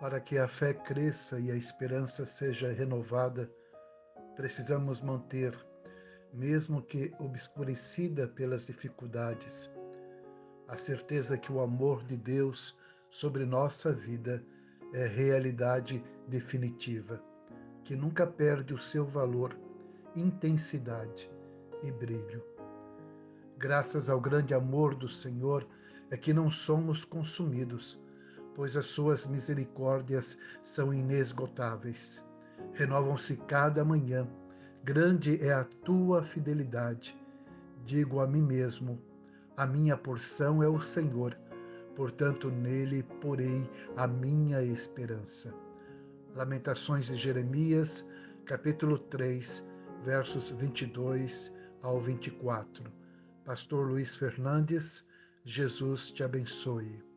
Para que a fé cresça e a esperança seja renovada, precisamos manter, mesmo que obscurecida pelas dificuldades, a certeza que o amor de Deus sobre nossa vida é realidade definitiva, que nunca perde o seu valor, intensidade e brilho. Graças ao grande amor do Senhor é que não somos consumidos, pois as suas misericórdias são inesgotáveis. Renovam-se cada manhã. Grande é a tua fidelidade. Digo a mim mesmo: a minha porção é o Senhor, portanto nele porei a minha esperança. Lamentações de Jeremias, capítulo 3, versos 22 ao 24. Pastor Luiz Fernandes, Jesus te abençoe.